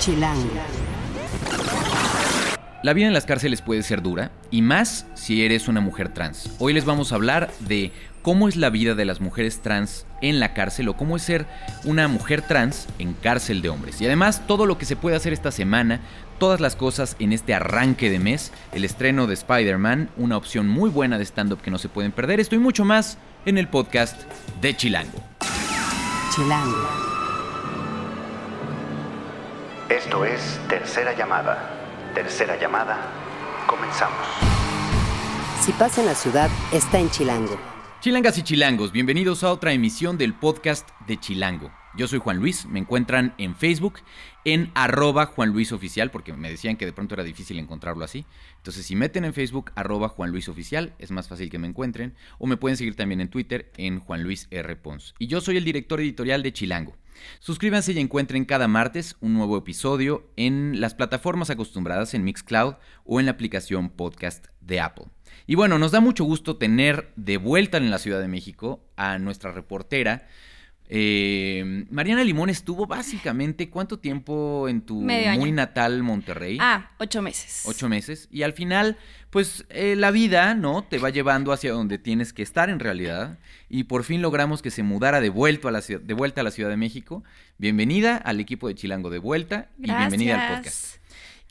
Chilango. La vida en las cárceles puede ser dura, y más si eres una mujer trans. Hoy les vamos a hablar de cómo es la vida de las mujeres trans en la cárcel o cómo es ser una mujer trans en cárcel de hombres. Y además todo lo que se puede hacer esta semana, todas las cosas en este arranque de mes, el estreno de Spider-Man, una opción muy buena de stand-up que no se pueden perder, esto y mucho más en el podcast de Chilango. Chilango. Esto es Tercera Llamada. Tercera Llamada. Comenzamos. Si pasa en la ciudad, está en Chilango. Chilangas y chilangos, bienvenidos a otra emisión del podcast de Chilango. Yo soy Juan Luis, me encuentran en Facebook en arroba Juan Luis Oficial, porque me decían que de pronto era difícil encontrarlo así. Entonces, si meten en Facebook arroba Juan Luis Oficial, es más fácil que me encuentren. O me pueden seguir también en Twitter en Juan Luis R. Pons. Y yo soy el director editorial de Chilango. Suscríbanse y encuentren cada martes un nuevo episodio en las plataformas acostumbradas en Mixcloud o en la aplicación podcast de Apple. Y bueno, nos da mucho gusto tener de vuelta en la Ciudad de México a nuestra reportera. Eh, Mariana Limón estuvo básicamente cuánto tiempo en tu Medio año. muy natal Monterrey? Ah, ocho meses. Ocho meses. Y al final, pues eh, la vida, ¿no? Te va llevando hacia donde tienes que estar en realidad. Y por fin logramos que se mudara de vuelta a la, ciudad- de, vuelta a la Ciudad de México. Bienvenida al equipo de Chilango de vuelta y bienvenida al podcast.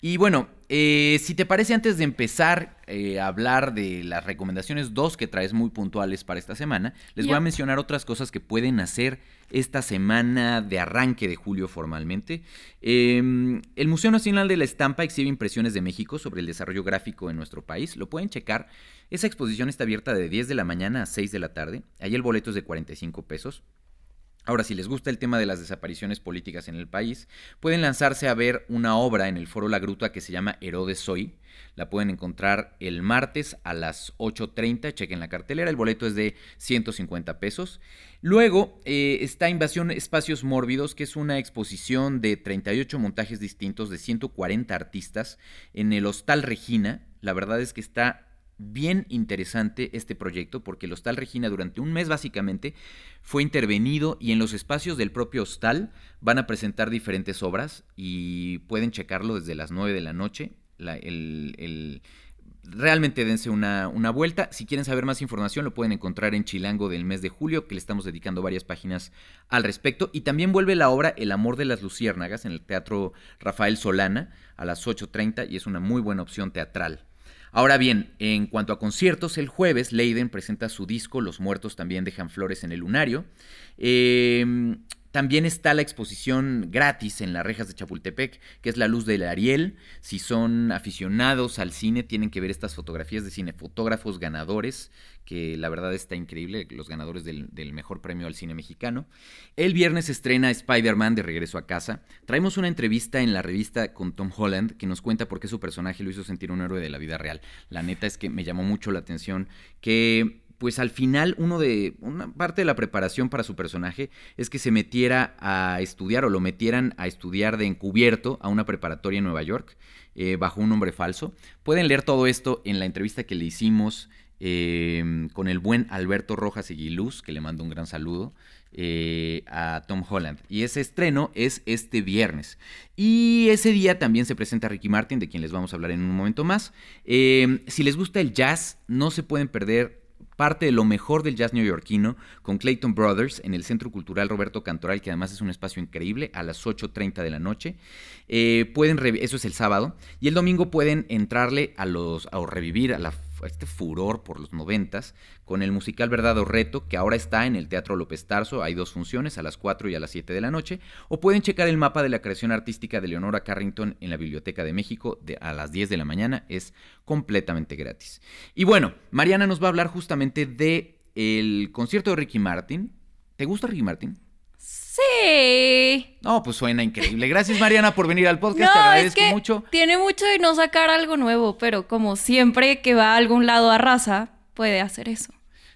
Y bueno, eh, si te parece, antes de empezar eh, a hablar de las recomendaciones dos que traes muy puntuales para esta semana, les voy a mencionar otras cosas que pueden hacer esta semana de arranque de julio formalmente. Eh, el Museo Nacional de la Estampa exhibe impresiones de México sobre el desarrollo gráfico en nuestro país. Lo pueden checar. Esa exposición está abierta de 10 de la mañana a 6 de la tarde. Ahí el boleto es de 45 pesos. Ahora, si les gusta el tema de las desapariciones políticas en el país, pueden lanzarse a ver una obra en el Foro La Gruta que se llama Herodes Soy. La pueden encontrar el martes a las 8.30. Chequen la cartelera. El boleto es de 150 pesos. Luego eh, está Invasión Espacios Mórbidos, que es una exposición de 38 montajes distintos de 140 artistas en el Hostal Regina. La verdad es que está bien interesante este proyecto porque el Hostal Regina durante un mes básicamente fue intervenido y en los espacios del propio hostal van a presentar diferentes obras y pueden checarlo desde las 9 de la noche. La- el- el- realmente dense una, una vuelta. Si quieren saber más información lo pueden encontrar en Chilango del mes de julio, que le estamos dedicando varias páginas al respecto. Y también vuelve la obra El amor de las luciérnagas en el Teatro Rafael Solana a las 8.30 y es una muy buena opción teatral. Ahora bien, en cuanto a conciertos, el jueves Leiden presenta su disco Los muertos también dejan flores en el lunario. Eh, también está la exposición gratis en las rejas de Chapultepec, que es La Luz del Ariel. Si son aficionados al cine, tienen que ver estas fotografías de cinefotógrafos ganadores, que la verdad está increíble, los ganadores del, del mejor premio al cine mexicano. El viernes estrena Spider-Man de regreso a casa. Traemos una entrevista en la revista con Tom Holland que nos cuenta por qué su personaje lo hizo sentir un héroe de la vida real. La neta es que me llamó mucho la atención que pues al final uno de una parte de la preparación para su personaje es que se metiera a estudiar o lo metieran a estudiar de encubierto a una preparatoria en Nueva York eh, bajo un nombre falso. Pueden leer todo esto en la entrevista que le hicimos eh, con el buen Alberto Rojas Eguiluz, que le mando un gran saludo, eh, a Tom Holland. Y ese estreno es este viernes. Y ese día también se presenta Ricky Martin, de quien les vamos a hablar en un momento más. Si les gusta el jazz, no se pueden perder parte de lo mejor del jazz neoyorquino con Clayton Brothers en el Centro Cultural Roberto Cantoral, que además es un espacio increíble, a las 8.30 de la noche. Eh, pueden eso es el sábado. Y el domingo pueden entrarle a los a revivir a, la, este furor por los noventas con el musical Verdad o Reto, que ahora está en el Teatro López Tarso. Hay dos funciones, a las 4 y a las 7 de la noche. O pueden checar el mapa de la creación artística de Leonora Carrington en la Biblioteca de México de, a las 10 de la mañana. Es completamente gratis. Y bueno, Mariana nos va a hablar justamente de el concierto de Ricky Martin. ¿Te gusta Ricky Martin? Sí. No, pues suena increíble. Gracias, Mariana, por venir al podcast. No, Te es agradezco que mucho. tiene mucho de no sacar algo nuevo, pero como siempre que va a algún lado a raza, puede hacer eso.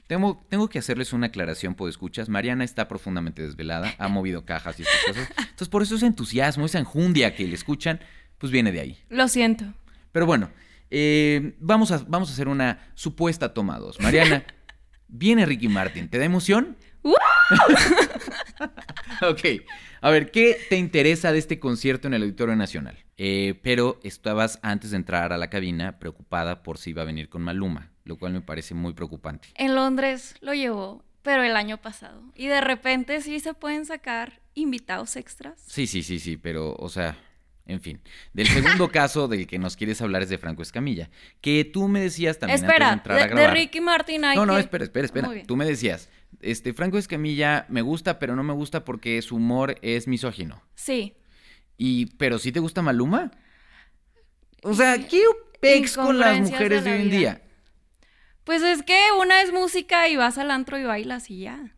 Tengo, tengo que hacerles una aclaración, por escuchas. Mariana está profundamente desvelada, ha movido cajas y estas cosas. Entonces, por eso ese entusiasmo, esa enjundia que le escuchan, pues viene de ahí. Lo siento. Pero bueno, eh, vamos, a, vamos a hacer una supuesta toma dos. Mariana, viene Ricky Martin, ¿te da emoción? ok. A ver, ¿qué te interesa de este concierto en el Auditorio Nacional? Eh, pero estabas antes de entrar a la cabina preocupada por si iba a venir con Maluma, lo cual me parece muy preocupante. En Londres lo llevó, pero el año pasado. Y de repente sí se pueden sacar invitados extras. Sí, sí, sí, sí, pero, o sea, en fin. Del segundo caso del que nos quieres hablar es de Franco Escamilla, que tú me decías también espera, antes de entrar a de, de grabar. Ricky Martin hay No, no, que- espera, espera, espera. Tú me decías, este, Franco Escamilla me gusta, pero no me gusta porque su humor es misógino. Sí. Y, pero sí te gusta Maluma. O sea, ¿qué pex con las mujeres de de la hoy en día? Pues es que una es música y vas al antro y bailas y ya.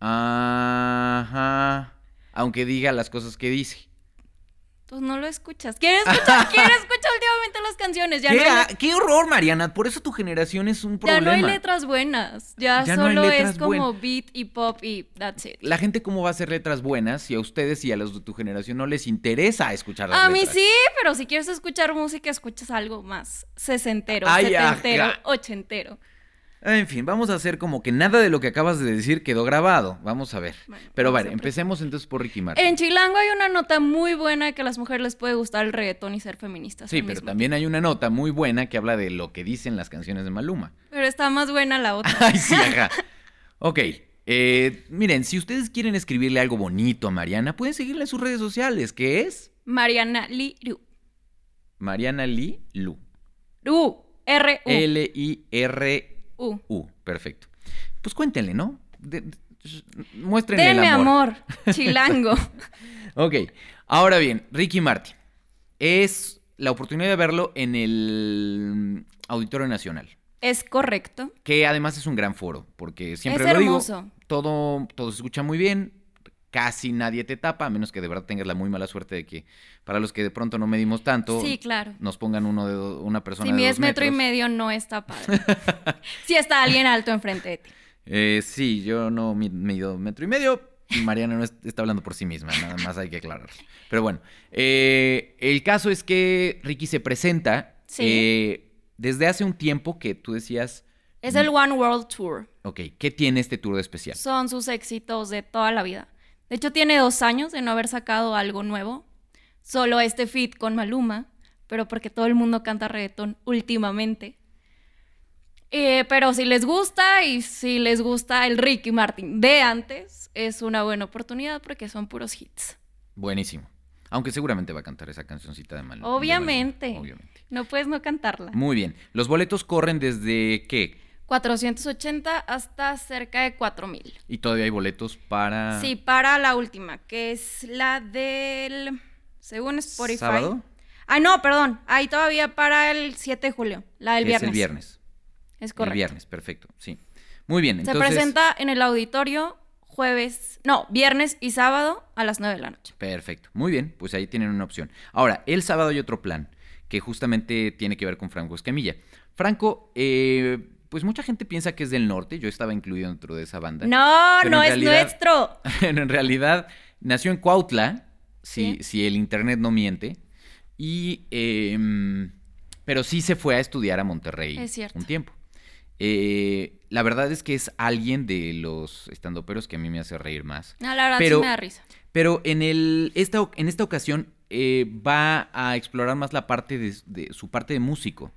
Ajá. Aunque diga las cosas que dice. Pues no lo escuchas. ¿Quieres escuchar? ¿Quieres escuchar últimamente las canciones? Ya ¿Qué, no, hay, qué horror, Mariana. Por eso tu generación es un ya problema. no hay letras buenas. Ya, Ya solo es como buen- beat y pop y that's it. La gente cómo va a hacer letras buenas si a ustedes y a los de tu generación no les interesa escuchar las A mí sí, pero si quieres escuchar música, escuchas algo más sesentero, Ay, setentero, ajá. ochentero. En fin, vamos a hacer como que nada de lo que acabas de decir quedó grabado. Vamos a ver. Bueno, Pero vale, empecemos entonces por Ricky Martin. En Chilango hay una nota muy buena que a las mujeres les puede gustar el reggaetón y ser feministas. Sí, pero también hay una nota muy buena que habla de lo que dicen las canciones de Maluma. Pero está más buena la otra. Ay, sí, ajá. Ok. eh, miren, si ustedes quieren escribirle algo bonito a Mariana, pueden seguirla en sus redes sociales, que es Mariana Liru. Mariana Lee Lu. U. R. U. L-I-R-U. U. Perfecto. Pues cuéntenle, ¿no? De- de- muéstrenle el amor. amor. Chilango. Ok. Ahora bien, Ricky Martin. Es la oportunidad de verlo en el Auditorio Nacional. es correcto. Que además es un gran foro, porque siempre Es lo digo, hermoso. todo, todo se escucha muy bien, casi nadie te tapa, a menos que de verdad tengas la muy mala suerte de que para los que de pronto no medimos tanto, Sí, claro. nos pongan uno de do- una persona Si de mi dos es metro y medio, no está padre. Si está alguien alto enfrente de ti. Eh, sí, yo no mi- mido metro y medio. Mariana no es- está hablando por sí misma, nada más hay que aclararlo. Pero bueno, eh, el caso es que Ricky se presenta Sí. eh, desde hace un tiempo que tú decías, Es el One World Tour. ok, ¿qué tiene este tour de especial? Son sus éxitos de toda la vida. De hecho, tiene dos años de no haber sacado algo nuevo. Solo este feat con Maluma, pero porque todo el mundo canta reggaetón últimamente. Eh, pero si les gusta y si les gusta el Ricky Martin de antes, es una buena oportunidad porque son puros hits. Buenísimo. Aunque seguramente va a cantar esa cancioncita de Mal. de Obviamente. Maluma, obviamente. No puedes no cantarla. Muy bien. Los boletos corren desde qué? 480 hasta cerca de 4000. Y todavía hay boletos para Sí, para la última, que es la del. Según Spotify. sábado. Ah, no, perdón. Hay todavía para el 7 de julio, la del Es viernes. el viernes. Es El correcto. viernes, perfecto. Sí. Muy bien. Se Entonces, presenta en el auditorio jueves, no, viernes y sábado a las 9 de la noche. Perfecto. Muy bien, pues ahí tienen una opción. Ahora, el sábado hay otro plan que justamente tiene que ver con Franco Escamilla. Franco, eh, pues mucha gente piensa que es del norte. Yo estaba incluido dentro de esa banda. No, no es realidad- nuestro. En realidad nació en Cuautla, si, Sí. si el internet no miente. Y, em, pero sí se fue a estudiar a Monterrey Es un tiempo. Eh, la verdad es que es alguien de los estandoperos que a mí me hace reír más. No, la verdad Pero- sí me da risa. Pero en, el, esta, en esta ocasión eh, va a explorar más la parte de, de su parte de músico.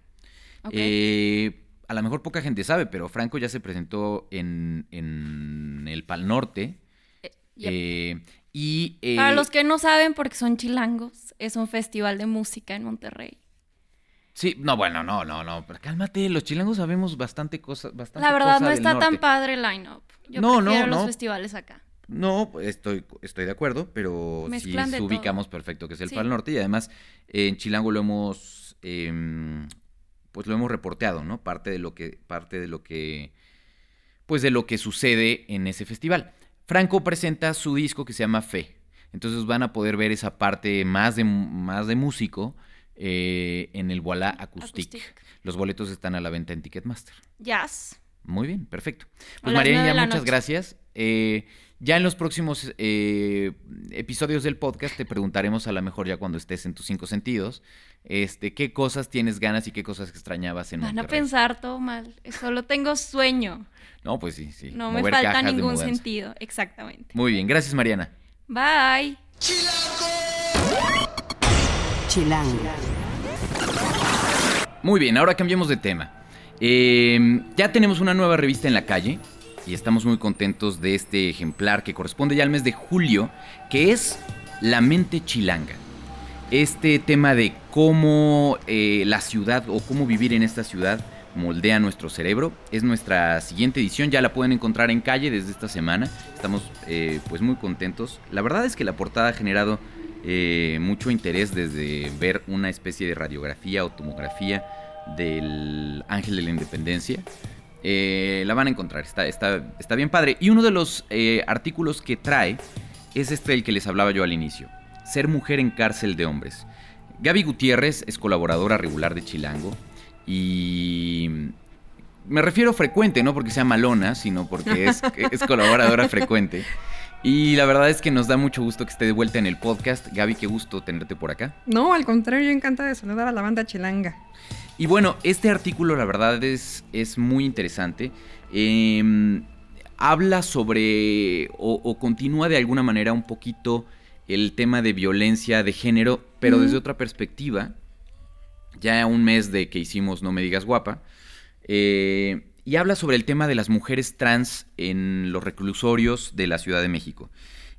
Ok. Eh, a lo mejor poca gente sabe, pero Franco ya se presentó en, en el Pal Norte. Eh, yep. eh, y, eh, Para los que no saben, porque son chilangos, es un festival de música en Monterrey. Sí, no, bueno, no, no, no, pero cálmate, los chilangos sabemos bastante cosas, bastante La verdad cosa no está tan padre el line-up. Yo No, no, prefiero los no. festivales acá. No, estoy, estoy de acuerdo, pero sí de todo. ubicamos perfecto que es el Sí. Pal Norte y además eh, en Chilango lo hemos, em, pues lo hemos reporteado, ¿no? Parte de lo que, parte de lo que, pues de lo que sucede en ese festival. Franco presenta su disco que se llama Fe, entonces van a poder ver esa parte más de, más de músico eh, en el Voilà Acoustic. Acoustic. Los boletos están a la venta en Ticketmaster. Jazz. Muy bien, perfecto. Pues la muchas noche. gracias. Eh, ya en los próximos eh, episodios del podcast te preguntaremos a lo mejor ya cuando estés en tus cinco sentidos, este, qué cosas tienes ganas y qué cosas extrañabas en Van a pensar todo mal. Solo tengo sueño. No, pues sí, sí. No me falta ningún sentido. Exactamente. Muy bien, gracias Mariana. Bye. Chilango. Muy bien, ahora cambiemos de tema. Eh, ya tenemos una nueva revista en la calle y estamos muy contentos de este ejemplar que corresponde ya al mes de julio, que es La mente chilanga. Este tema de cómo eh, la ciudad o cómo vivir en esta ciudad moldea nuestro cerebro. Es nuestra siguiente edición, ya la pueden encontrar en calle desde esta semana. Estamos eh, pues muy contentos. La verdad es que la portada ha generado eh, mucho interés desde ver una especie de radiografía o tomografía del Ángel de la Independencia. Eh, la van a encontrar, está, está, está bien padre. Y uno de los eh, artículos que trae es este del que les hablaba yo al inicio. Ser mujer en cárcel de hombres. Gaby Gutiérrez es colaboradora regular de Chilango y me refiero frecuente, no porque sea malona, sino porque es, es colaboradora frecuente. Y la verdad es que nos da mucho gusto que esté de vuelta en el podcast. Gaby, qué gusto tenerte por acá. No, al contrario, yo encantada de saludar a la banda chilanga. Y bueno, este artículo la verdad es, es muy interesante. Eh, habla sobre o, o, continúa de alguna manera un poquito el tema de violencia de género, pero mm. desde otra perspectiva. Ya un mes de que hicimos No me digas guapa. Eh, y habla sobre el tema de las mujeres trans en los reclusorios de la Ciudad de México.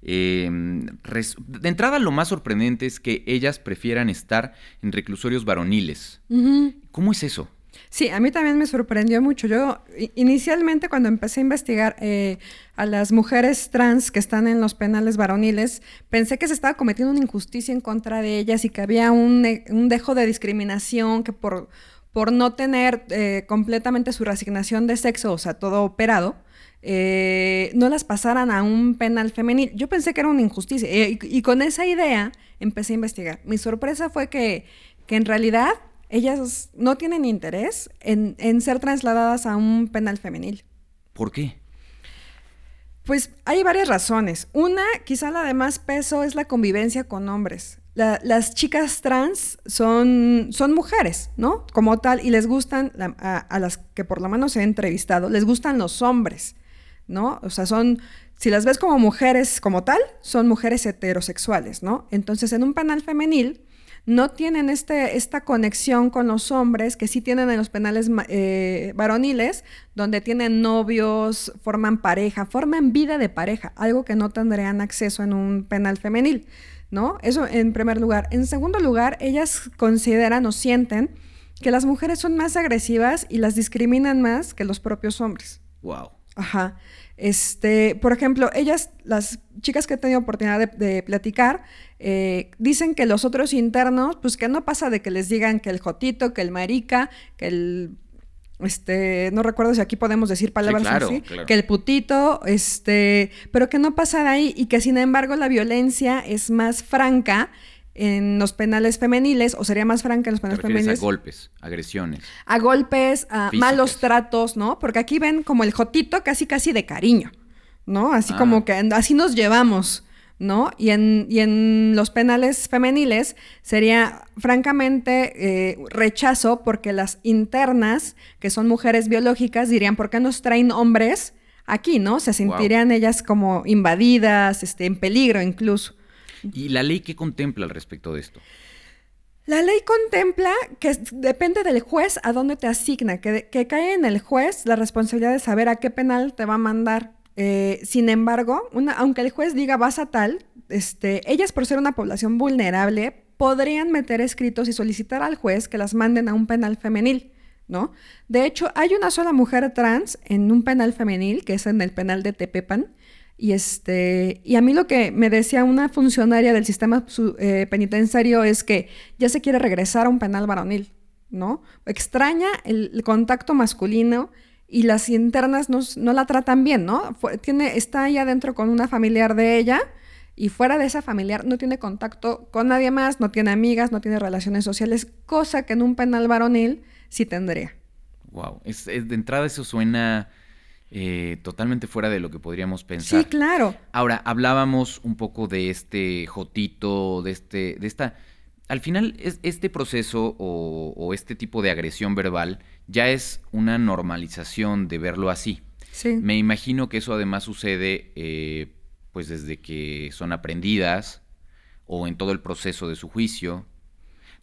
Eh, de entrada, lo más sorprendente es que ellas prefieran estar en reclusorios varoniles. Uh -huh. ¿Cómo es eso? Sí, a mí también me sorprendió mucho. Yo inicialmente cuando empecé a investigar eh, a las mujeres trans que están en los penales varoniles, pensé que se estaba cometiendo una injusticia en contra de ellas y que había un, un dejo de discriminación que por, por no tener eh, completamente su resignación de sexo, o sea, todo operado, eh, no las pasaran a un penal femenil. Yo pensé que era una injusticia eh, y, y, con esa idea empecé a investigar. Mi sorpresa fue que, que en realidad ellas no tienen interés en, en, ser trasladadas a un penal femenil. ¿Por qué? Pues hay varias razones. Una, quizá la de más peso, es la convivencia con hombres. La, las chicas trans son, son mujeres, ¿no? Como tal, y les gustan, la, a, las que por lo menos he entrevistado, les gustan los hombres. ¿no? O sea, son, si las ves como mujeres como tal, son mujeres heterosexuales, ¿no? Entonces, en un penal femenil no tienen este, esta conexión con los hombres que sí tienen en los penales eh, varoniles, donde tienen novios, forman pareja, forman vida de pareja, algo que no tendrían acceso en un penal femenil, ¿no? Eso en primer lugar. En segundo lugar, ellas consideran o sienten que las mujeres son más agresivas y las discriminan más que los propios hombres. Wow. Ajá. Este, por ejemplo, ellas, las chicas que he tenido oportunidad de, de platicar, eh, dicen que los otros internos, pues que no pasa de que les digan que el jotito, que el marica, que el este, no recuerdo si aquí podemos decir palabras sí, claro, así, claro. que el putito, este, pero que no pasa de ahí y que sin embargo la violencia es más franca en los penales femeniles, o sería más franca en los penales ¿Te femeniles. a golpes, agresiones. A golpes, a Físicas. malos tratos, ¿no? Porque aquí ven como el jotito casi casi de cariño, ¿no? Así Ah. como que así nos llevamos, ¿no? Y en, y en los penales femeniles sería francamente eh, rechazo porque las internas, que son mujeres biológicas, dirían, ¿por qué nos traen hombres aquí, ¿no? Se sentirían ellas como invadidas, este, en peligro incluso. ¿Y la ley qué contempla al respecto de esto? La ley contempla que depende del juez a dónde te asigna, que, que cae en el juez la responsabilidad de saber a qué penal te va a mandar. Eh, sin embargo, aunque el juez diga vas a tal, este, ellas por ser una población vulnerable podrían meter escritos y solicitar al juez que las manden a un penal femenil. ¿No? De hecho, hay una sola mujer trans en un penal femenil, que es en el penal de Tepepan, y, este, a mí lo que me decía una funcionaria del sistema eh, penitenciario es que ya se quiere regresar a un penal varonil, ¿no? Extraña el contacto masculino y las internas no, no, la tratan bien, ¿no? Tiene, está ahí adentro con una familiar de ella y fuera de esa familiar no tiene contacto con nadie más, no tiene amigas, no tiene relaciones sociales, cosa que en un penal varonil sí tendría. Wow, es, es, de entrada eso suena eh, totalmente fuera de lo que podríamos pensar. Sí, claro. Ahora, hablábamos un poco de este jotito, de este, de esta. Al final, es, este proceso o, o este tipo de agresión verbal ya es una normalización de verlo así. Sí. Me imagino que eso además sucede eh, pues desde que son aprendidas o en todo el proceso de su juicio.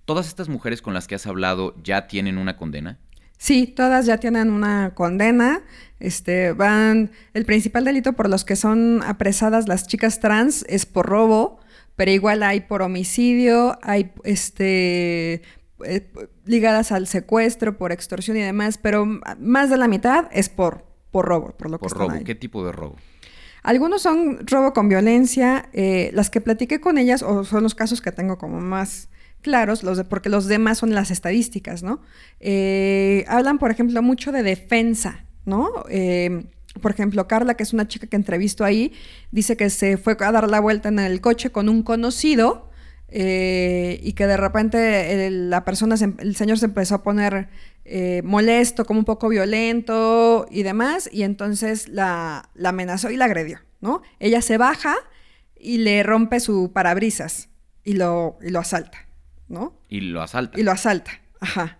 ¿Todas estas mujeres con las que has hablado ya tienen una condena? Sí, todas ya tienen una condena. Este, van. El principal delito por los que son apresadas las chicas trans es por robo, pero igual hay por homicidio, hay este eh, ligadas al secuestro, por extorsión y demás, pero más de la mitad es por, por robo, por lo que Por robo. ahí. ¿Qué tipo de robo? Algunos son robo con violencia, eh, las que platiqué con ellas, o son los casos que tengo como más claros, los de- porque los demás son las estadísticas, ¿no? Eh, hablan, por ejemplo, mucho de defensa, ¿no? Eh, por ejemplo, Carla, que es una chica que entrevisto ahí, dice que se fue a dar la vuelta en el coche con un conocido eh, y que de repente el, la persona, se em- el señor se empezó a poner eh, molesto, como un poco violento y demás, y entonces la, la amenazó y la agredió, ¿no? Ella se baja y le rompe su parabrisas y lo, y lo asalta, ¿no? Y lo asalta. Y lo asalta, ajá.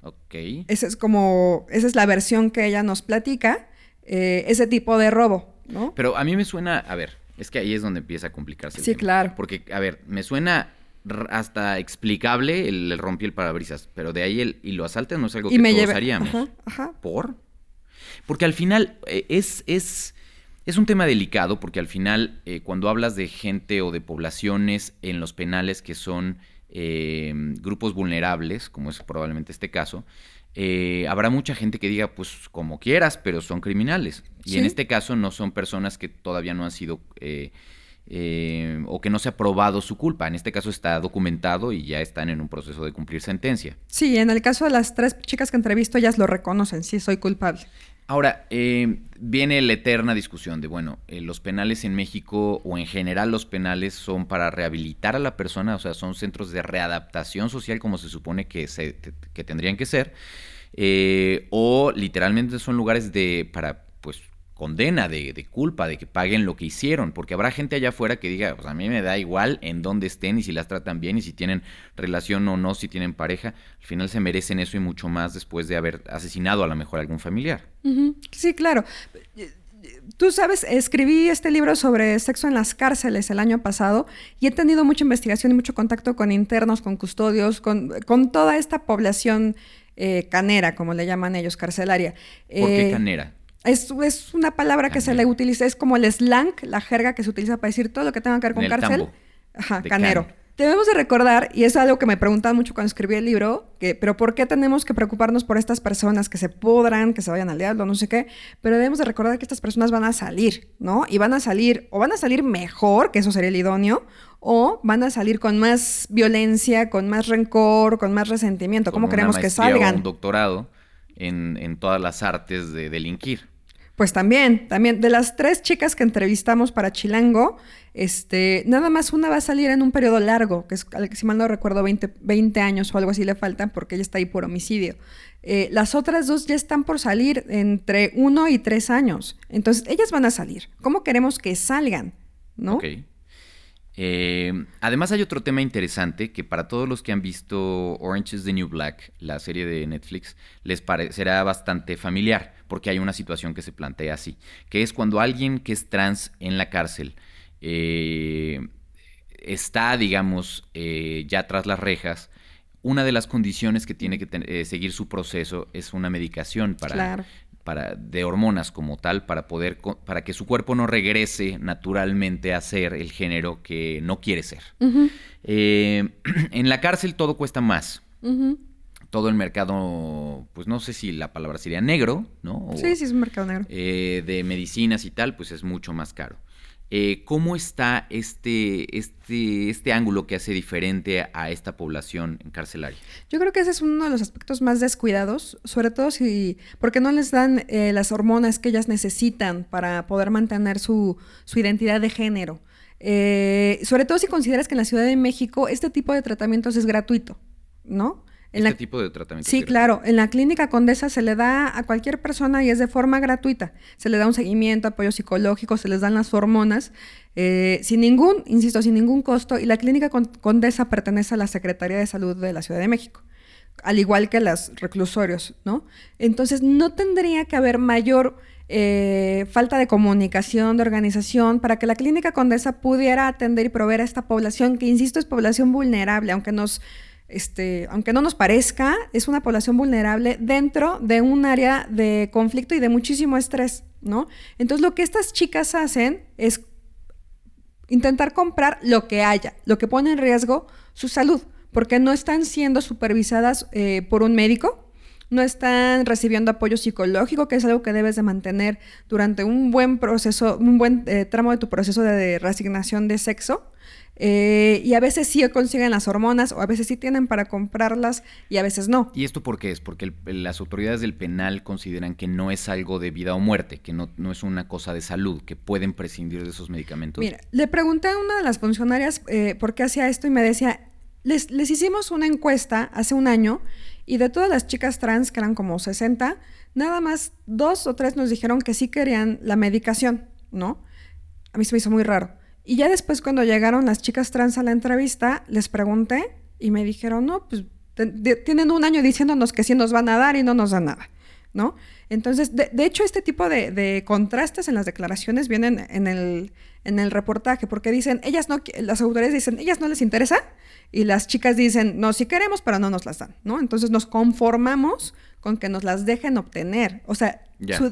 Ok. Esa es como, esa es la versión que ella nos platica, eh, ese tipo de robo, ¿no? Pero a mí me suena, a ver, es que ahí es donde empieza a complicarse. el Sí, tema. claro. Porque, a ver, me suena hasta explicable el, el rompí el parabrisas, pero de ahí el y lo asalta no es algo Y que me todos haríamos. ajá, ajá. ¿Por? Porque al final eh, es, es, es un tema delicado, porque al final eh, cuando hablas de gente o de poblaciones en los penales que son eh, grupos vulnerables, como es probablemente este caso, eh, habrá mucha gente que diga, pues como quieras, pero son criminales. Y Sí. en este caso no son personas que todavía no han sido... eh, eh, o que no se ha probado su culpa. En este caso está documentado y ya están en un proceso de cumplir sentencia. Sí, en el caso de las tres chicas que entrevisto, ellas lo reconocen, sí, soy culpable. Ahora, eh, viene la eterna discusión de, bueno, eh, los penales en México o en general los penales son para rehabilitar a la persona, o sea, son centros de readaptación social como se supone que, se, que tendrían que ser, eh, o literalmente son lugares de, para, pues, condena, de, de, culpa, de que paguen lo que hicieron, porque habrá gente allá afuera que diga, pues a mí me da igual en dónde estén y si las tratan bien y si tienen relación o no, si tienen pareja, al final se merecen eso y mucho más después de haber asesinado a lo mejor a algún familiar. Sí, claro. Tú sabes, escribí este libro sobre sexo en las cárceles el año pasado y he tenido mucha investigación y mucho contacto con internos, con custodios, con, con toda esta población eh, canera, como le llaman ellos, carcelaria. ¿Por eh, qué canera? Es, es, una palabra canera. que se le utiliza, es como el slang, la jerga que se utiliza para decir todo lo que tenga que ver con cárcel. Ajá, canero. Can. Debemos de recordar, y es algo que me preguntaban mucho cuando escribí el libro, que, pero ¿por qué tenemos que preocuparnos por estas personas que se pudran, que se vayan al diablo, no sé qué? Pero debemos de recordar que estas personas van a salir, ¿no? Y van a salir, o van a salir mejor, que eso sería el idóneo, o van a salir con más violencia, con más rencor, con más resentimiento. Con ¿Cómo queremos que salgan? O un doctorado en, en todas las artes de delinquir. Pues también, también. De las tres chicas que entrevistamos para Chilango, este, nada más una va a salir en un periodo largo, que es, si mal no recuerdo, 20, 20 años o algo así le faltan, porque ella está ahí por homicidio. Eh, las otras dos ya están por salir entre uno y tres años. Entonces, ellas van a salir. ¿Cómo queremos que salgan? ¿No? Ok. Eh, además hay otro tema interesante que para todos los que han visto Orange is the New Black, la serie de Netflix, les parecerá bastante familiar, porque hay una situación que se plantea así, que es cuando alguien que es trans en la cárcel eh, está, digamos, eh, ya tras las rejas, una de las condiciones que tiene que eh, seguir su proceso es una medicación para, claro. Para, de hormonas como tal, para poder, para que su cuerpo no regrese naturalmente a ser el género que no quiere ser. Uh -huh. eh, en la cárcel todo cuesta más. Uh -huh. Todo el mercado, pues no sé si la palabra sería negro, ¿no? O, sí, sí, es un mercado negro. Eh, de medicinas y tal, pues es mucho más caro. Eh, ¿Cómo está este, este, este ángulo que hace diferente a esta población carcelaria? Yo creo que ese es uno de los aspectos más descuidados, sobre todo si, porque no les dan eh, las hormonas que ellas necesitan para poder mantener su, su identidad de género. Eh, sobre todo si consideras que en la Ciudad de México este tipo de tratamientos es gratuito, ¿no? Este la, tipo de tratamiento. Sí, claro. En la clínica Condesa se le da a cualquier persona y es de forma gratuita. Se le da un seguimiento, apoyo psicológico, se les dan las hormonas, eh, sin ningún, insisto, sin ningún costo. Y la clínica Condesa pertenece a la Secretaría de Salud de la Ciudad de México, al igual que los reclusorios, ¿no? Entonces, no tendría que haber mayor eh, falta de comunicación, de organización, para que la clínica Condesa pudiera atender y proveer a esta población, que, insisto, es población vulnerable, aunque nos este, aunque no nos parezca, es una población vulnerable dentro de un área de conflicto y de muchísimo estrés, ¿no? Entonces lo que estas chicas hacen es intentar comprar lo que haya, lo que pone en riesgo su salud, porque no están siendo supervisadas eh, por un médico, no están recibiendo apoyo psicológico, que es algo que debes de mantener durante un buen proceso, un buen eh, tramo de tu proceso de reasignación de sexo. Eh, y a veces sí consiguen las hormonas o a veces sí tienen para comprarlas y a veces no. ¿Y esto por qué es? Porque las autoridades del penal consideran que no es algo de vida o muerte, que no, no, es una cosa de salud, que pueden prescindir de esos medicamentos. Mira, le pregunté a una de las funcionarias eh, por qué hacía esto y me decía, les, les hicimos una encuesta hace un año y de todas las chicas trans, que eran como 60, nada más dos o tres nos dijeron que sí querían la medicación, ¿no? A mí se me hizo muy raro. Y ya después cuando llegaron las chicas trans a la entrevista, les pregunté y me dijeron, no, pues tienen un año diciéndonos que sí nos van a dar y no nos dan nada, ¿no? Entonces, de, hecho, este tipo de, contrastes en las declaraciones vienen en el, en el reportaje, porque dicen, ellas no, las autoridades dicen, ellas no les interesa, y las chicas dicen, no, sí queremos, pero no nos las dan, ¿no? Entonces nos conformamos con que nos las dejen obtener. O sea,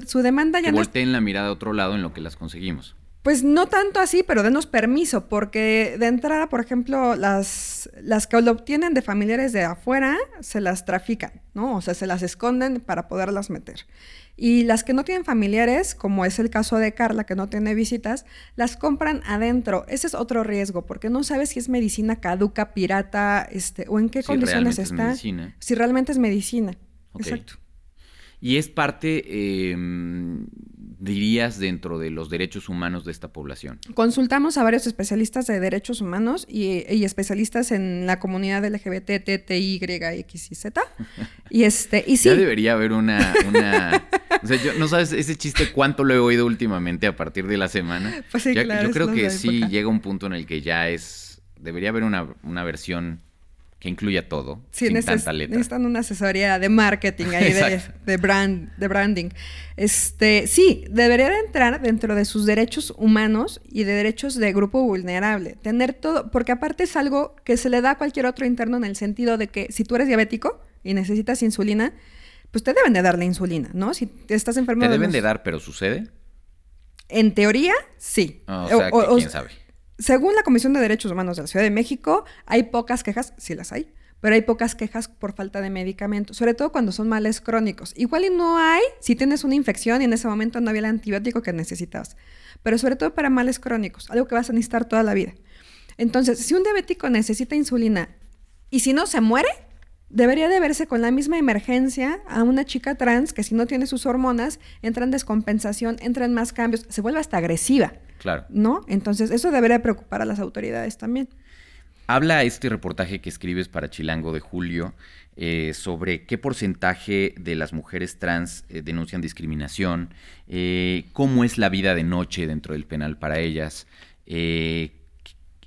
su, demanda ya que no... volteen la mirada a otro lado en lo que las conseguimos. Pues no tanto así, pero denos permiso, porque de entrada, por ejemplo, las, las que lo obtienen de familiares de afuera se las trafican, ¿no? O sea, se las esconden para poderlas meter. Y las que no tienen familiares, como es el caso de Carla, que no tiene visitas, las compran adentro. Ese es otro riesgo, porque no sabes si es medicina caduca, pirata, este, o en qué condiciones está. Si realmente es medicina. Exacto. Y es parte, em, dirías, dentro de los derechos humanos de esta población? Consultamos a varios especialistas de derechos humanos y, especialistas en la comunidad LGBT, T, Y, X y Z. Y, este, y sí. Ya debería haber una... o sea, yo, no sabes ese chiste cuánto lo he oído últimamente a partir de la semana. Pues sí, claro, yo creo que sí llega un punto en el que ya es... Debería haber una, una versión que incluya todo, sí, sin tanta letra. Necesitan una asesoría de marketing ahí, de, brand, de branding. Este, sí, debería de entrar dentro de sus derechos humanos y de derechos de grupo vulnerable. Tener todo, porque aparte es algo que se le da a cualquier otro interno en el sentido de que si tú eres diabético y necesitas insulina, pues te deben de dar la insulina, ¿no? Si estás enfermo... ¿Te deben de dar, pero sucede? En teoría, sí. Ah, o sea, quién sabe según la Comisión de Derechos Humanos de la Ciudad de México, hay pocas quejas, sí las hay, pero hay pocas quejas por falta de medicamentos, sobre todo cuando son males crónicos. Igual y no hay si tienes una infección y en ese momento no había el antibiótico que necesitabas, pero sobre todo para males crónicos, algo que vas a necesitar toda la vida. Entonces, si un diabético necesita insulina y si no se muere, debería de verse con la misma emergencia a una chica trans que si no tiene sus hormonas, entra en descompensación, entra en más cambios, se vuelve hasta agresiva. Claro. ¿No? Entonces, eso debería preocupar a las autoridades también. Habla este reportaje que escribes para Chilango de Julio eh, sobre qué porcentaje de las mujeres trans eh, denuncian discriminación, eh, cómo es la vida de noche dentro del penal para ellas,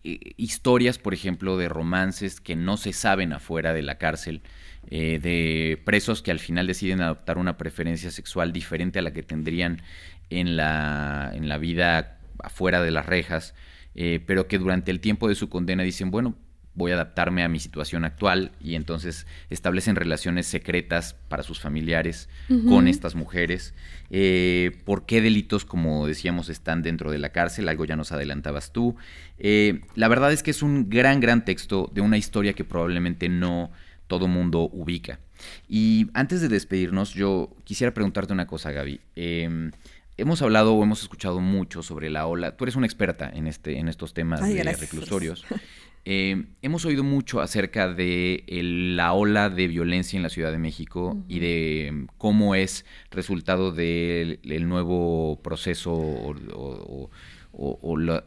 historias, por ejemplo, de romances que no se saben afuera de la cárcel, de presos que al final deciden adoptar una preferencia sexual diferente a la que tendrían en la, en la vida afuera de las rejas, eh, pero que durante el tiempo de su condena dicen, bueno, voy a adaptarme a mi situación actual y entonces establecen relaciones secretas para sus familiares con estas mujeres. Eh, ¿Por qué delitos, como decíamos, están dentro de la cárcel? Algo ya nos adelantabas tú. Eh, la verdad es que es un gran, gran texto de una historia que probablemente no todo mundo ubica. Y antes de despedirnos, yo quisiera preguntarte una cosa, Gaby. Em, hemos hablado o hemos escuchado mucho sobre la ola. Tú eres una experta en, este, en estos temas de reclusorios. Eh, hemos oído mucho acerca de la ola de violencia en la Ciudad de México y de cómo es resultado del nuevo proceso o,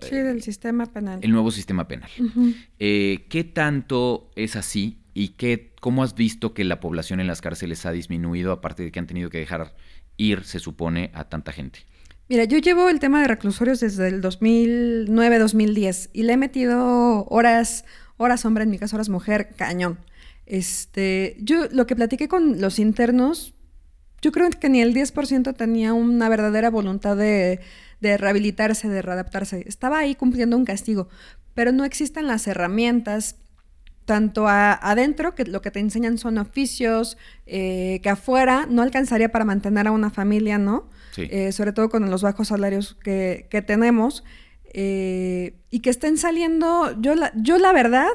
sí, del sistema penal. El nuevo sistema penal. Eh, ¿Qué tanto es así ¿Y qué, cómo has visto que la población en las cárceles ha disminuido, aparte de que han tenido que dejar ir, se supone, a tanta gente? Mira, yo llevo el tema de reclusorios desde el 2009-2010 y le he metido horas, horas hombre, en mi caso horas mujer, cañón. Este, yo lo que platiqué con los internos, yo creo que ni el 10% tenía una verdadera voluntad de, de rehabilitarse, de readaptarse. Estaba ahí cumpliendo un castigo, pero no existen las herramientas tanto adentro, que lo que te enseñan son oficios, eh, que afuera no alcanzaría para mantener a una familia, ¿no? Eh, sobre todo con los bajos salarios que, tenemos. Eh, y que estén saliendo, yo la, yo la verdad,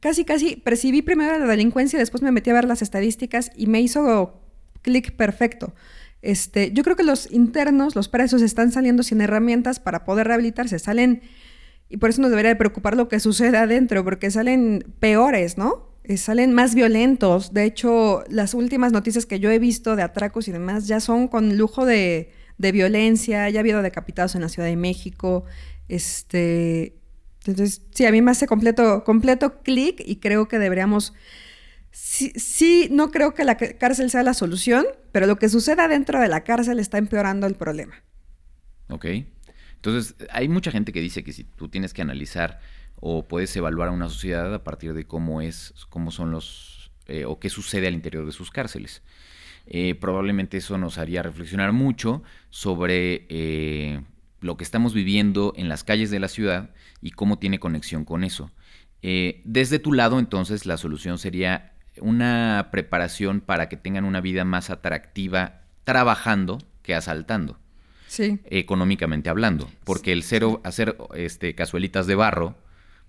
casi casi percibí primero la delincuencia y después me metí a ver las estadísticas y me hizo clic perfecto. Este, yo creo que los internos, los presos, están saliendo sin herramientas para poder rehabilitarse. Salen y por eso nos debería preocupar lo que sucede adentro, porque salen peores, ¿no? Eh, salen más violentos. De hecho, las últimas noticias que yo he visto de atracos y demás ya son con lujo de, violencia. Ya ha habido decapitados en la Ciudad de México. Este, entonces, sí, a mí me hace completo, completo clic y creo que deberíamos... Sí, sí, no creo que la cárcel sea la solución, pero lo que suceda dentro de la cárcel está empeorando el problema. Ok. Entonces, hay mucha gente que dice que si tú tienes que analizar o puedes evaluar a una sociedad a partir de cómo es, cómo son los, eh, o qué sucede al interior de sus cárceles. Eh, probablemente eso nos haría reflexionar mucho sobre eh, lo que estamos viviendo en las calles de la ciudad y cómo tiene conexión con eso. desde tu lado, entonces, la solución sería una preparación para que tengan una vida más atractiva trabajando que asaltando económicamente hablando, porque el cero hacer este cazuelitas de barro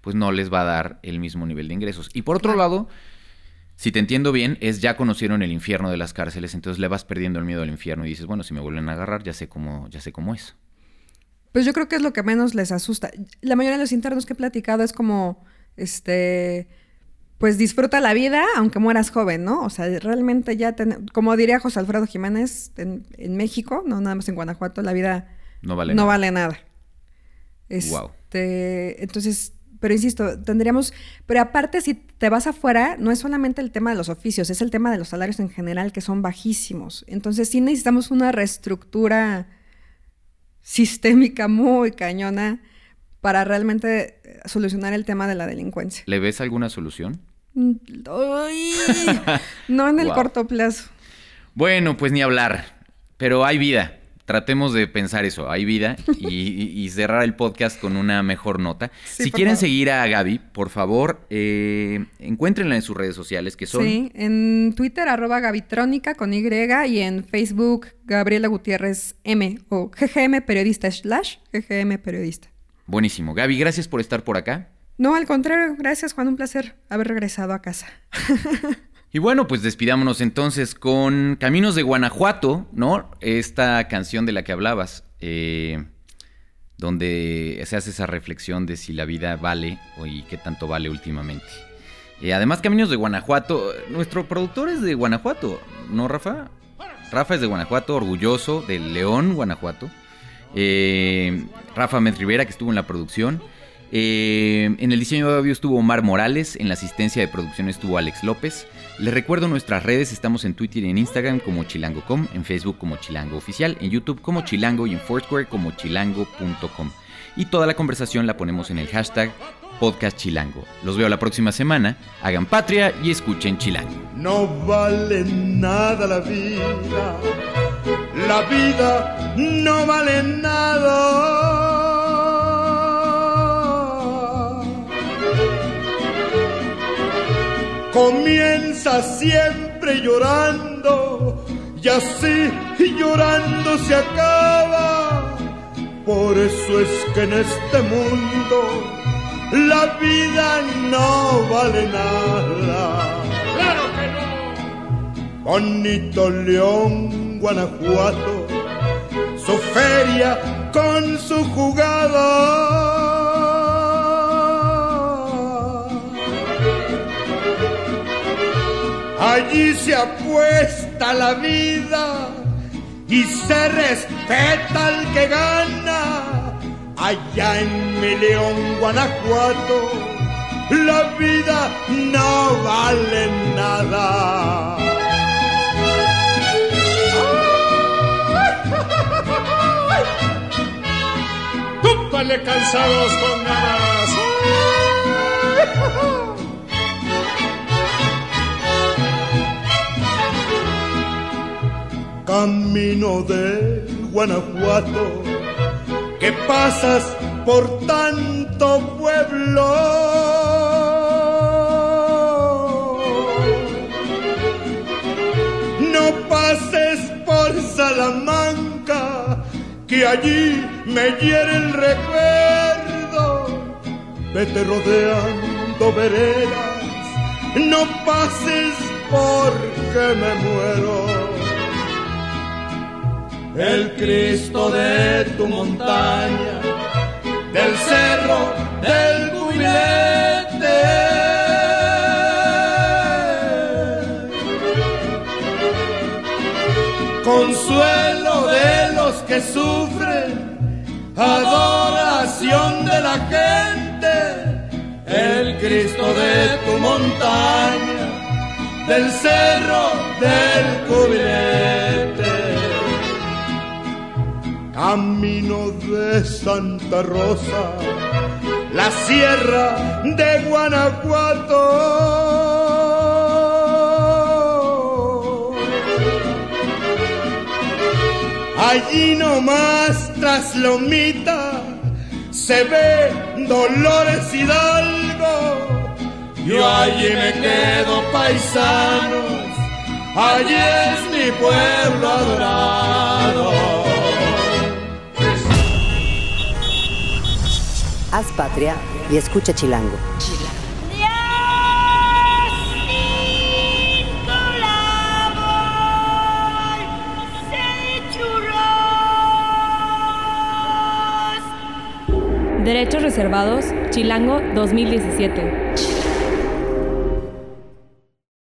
pues no les va a dar el mismo nivel de ingresos. Y por otro lado, si te entiendo bien, es ya conocieron el infierno de las cárceles, entonces le vas perdiendo el miedo al infierno y dices, bueno, si me vuelven a agarrar, ya sé cómo ya sé cómo es. Pues yo creo que es lo que menos les asusta. La mayoría de los internos que he platicado es como este pues disfruta la vida aunque mueras joven, ¿no? O sea, realmente ya, como diría José Alfredo Jiménez en, México, no nada más en Guanajuato, la vida no vale no nada. Vale nada. Este, Entonces, pero insisto, tendríamos, pero aparte si te vas afuera, no es solamente el tema de los oficios, es el tema de los salarios en general que son bajísimos. Entonces sí necesitamos una reestructura sistémica muy cañona para realmente solucionar el tema de la delincuencia. ¿Le ves alguna solución? No en el corto plazo. Bueno, pues ni hablar, pero hay vida. Tratemos de pensar eso, hay vida y, cerrar el podcast con una mejor nota. si quieren seguir a Gaby, por favor, eh, encuéntrenla en sus redes sociales, que son... Sí, en Twitter, arroba Gabitrónica con Y, y en Facebook, Gabriela Gutiérrez M, o GGM Periodista slash GGM Periodista. Buenísimo. Gaby, gracias por estar por acá. No, al contrario, gracias Juan, un placer haber regresado a casa. y bueno, pues despidámonos entonces con Caminos de Guanajuato, ¿no? Esta canción de la que hablabas, eh, donde se hace esa reflexión de si la vida vale o y qué tanto vale últimamente. Y además, Caminos de Guanajuato, nuestro productor es de Guanajuato, ¿no, Rafa? Rafa es de Guanajuato, orgulloso de León, Guanajuato. Eh, Rafa Met Rivera, que estuvo en la producción. Eh, en el diseño de audio estuvo Omar Morales, en la asistencia de producción estuvo Alex López. Les recuerdo nuestras redes, estamos en Twitter y en Instagram como chilango.com, en Facebook como chilango oficial, en YouTube como chilango y en Foursquare como chilango.com. Y toda la conversación la ponemos en el hashtag podcast chilango. Los veo la próxima semana, hagan patria y escuchen chilango. No vale nada la vida, la vida no vale nada comienza siempre llorando y así llorando se acaba. Por eso es que en este mundo la vida no vale nada. ¡Claro que no! Bonito León, Guanajuato, su feria con su jugada Allí se apuesta la vida y se respeta al que gana. Allá en mi León, Guanajuato, la vida no vale nada. ¡Túpale cansados con nada! Camino de Guanajuato, que pasas por tanto pueblo. No pases por Salamanca, que allí me hiere el recuerdo. Vete rodeando veredas, no pases porque me muero el Cristo de tu montaña, del cerro del cubilete. Consuelo de los que sufren, adoración de la gente, el Cristo de tu montaña, del cerro del cubilete camino de Santa Rosa, la sierra de Guanajuato. Allí nomás tras Lomita se ve Dolores Hidalgo. Yo allí me quedo paisanos, allí es mi pueblo adorado. Haz patria y escucha Chilango. Derechos reservados, Chilango 2017.